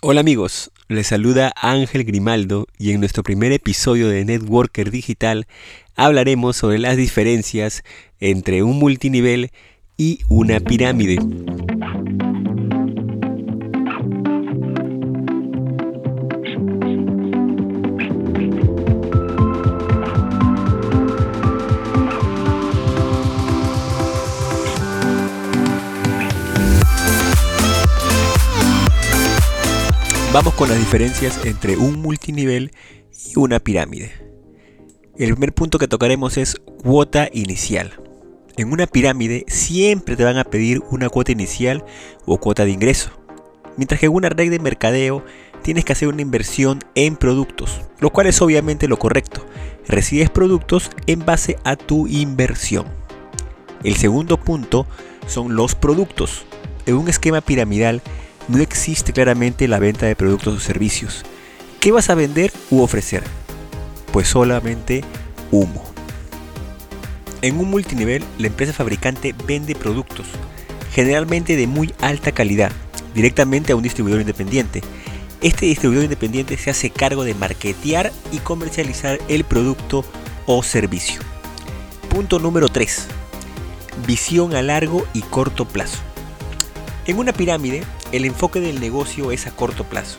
Hola amigos, les saluda Ángel Grimaldo y en nuestro primer episodio de Networker Digital hablaremos sobre las diferencias entre un multinivel y una pirámide. Vamos con las diferencias entre un multinivel y una pirámide. El primer punto que tocaremos es cuota inicial. En una pirámide siempre te van a pedir una cuota inicial o cuota de ingreso. Mientras que en una red de mercadeo tienes que hacer una inversión en productos, lo cual es obviamente lo correcto. Recibes productos en base a tu inversión. El segundo punto son los productos. En un esquema piramidal no existe claramente la venta de productos o servicios. ¿Qué vas a vender u ofrecer? Pues solamente humo. En un multinivel, la empresa fabricante vende productos, generalmente de muy alta calidad, directamente a un distribuidor independiente. Este distribuidor independiente se hace cargo de marketear y comercializar el producto o servicio. Punto número 3. Visión a largo y corto plazo. En una pirámide, el enfoque del negocio es a corto plazo.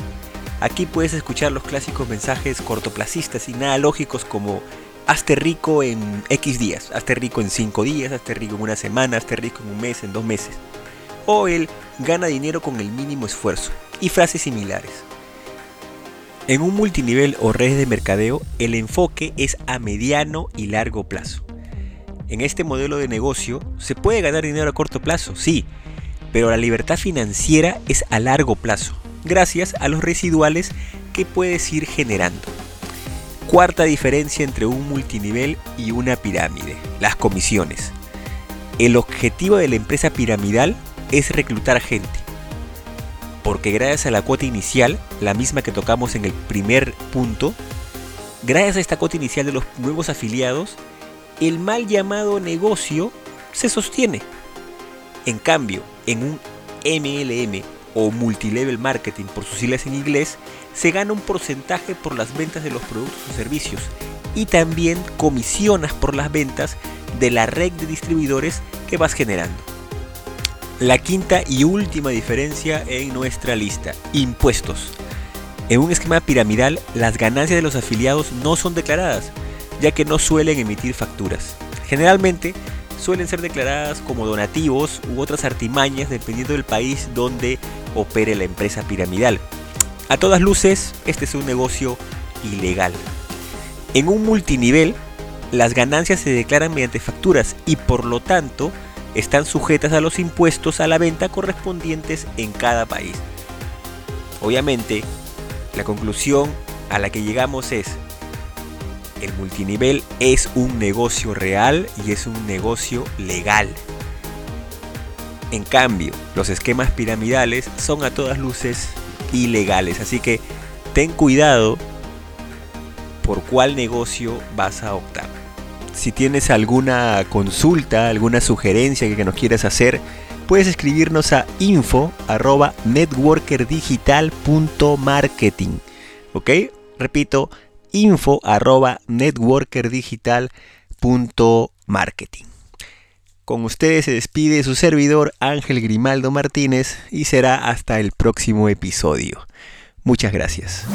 Aquí puedes escuchar los clásicos mensajes cortoplacistas y nada lógicos como hazte rico en X días, hazte rico en 5 días, hazte rico en una semana, hazte rico en un mes, en dos meses. O el gana dinero con el mínimo esfuerzo y frases similares. En un multinivel o red de mercadeo, el enfoque es a mediano y largo plazo. En este modelo de negocio, ¿se puede ganar dinero a corto plazo? Sí, pero la libertad financiera es a largo plazo, gracias a los residuales que puedes ir generando. Cuarta diferencia entre un multinivel y una pirámide, las comisiones. El objetivo de la empresa piramidal es reclutar gente, porque gracias a la cuota inicial, la misma que tocamos en el primer punto, gracias a esta cuota inicial de los nuevos afiliados, el mal llamado negocio se sostiene. En cambio, en un MLM o Multilevel Marketing por sus siglas en inglés, se gana un porcentaje por las ventas de los productos o servicios y también comisionas por las ventas de la red de distribuidores que vas generando. La quinta y última diferencia en nuestra lista, impuestos. En un esquema piramidal, las ganancias de los afiliados no son declaradas, ya que no suelen emitir facturas. Generalmente, suelen ser declaradas como donativos u otras artimañas dependiendo del país donde opere la empresa piramidal. A todas luces, este es un negocio ilegal. En un multinivel, las ganancias se declaran mediante facturas y por lo tanto están sujetas a los impuestos a la venta correspondientes en cada país. Obviamente, la conclusión a la que llegamos es el multinivel es un negocio real y es un negocio legal. En cambio, los esquemas piramidales son a todas luces ilegales, así que ten cuidado por cuál negocio vas a optar. Si tienes alguna consulta, alguna sugerencia que nos quieras hacer, puedes escribirnos a info@networkerdigital.marketing. ¿Ok? Repito, info arroba. Con ustedes se despide su servidor Ángel Grimaldo Martínez y será hasta el próximo episodio. Muchas gracias.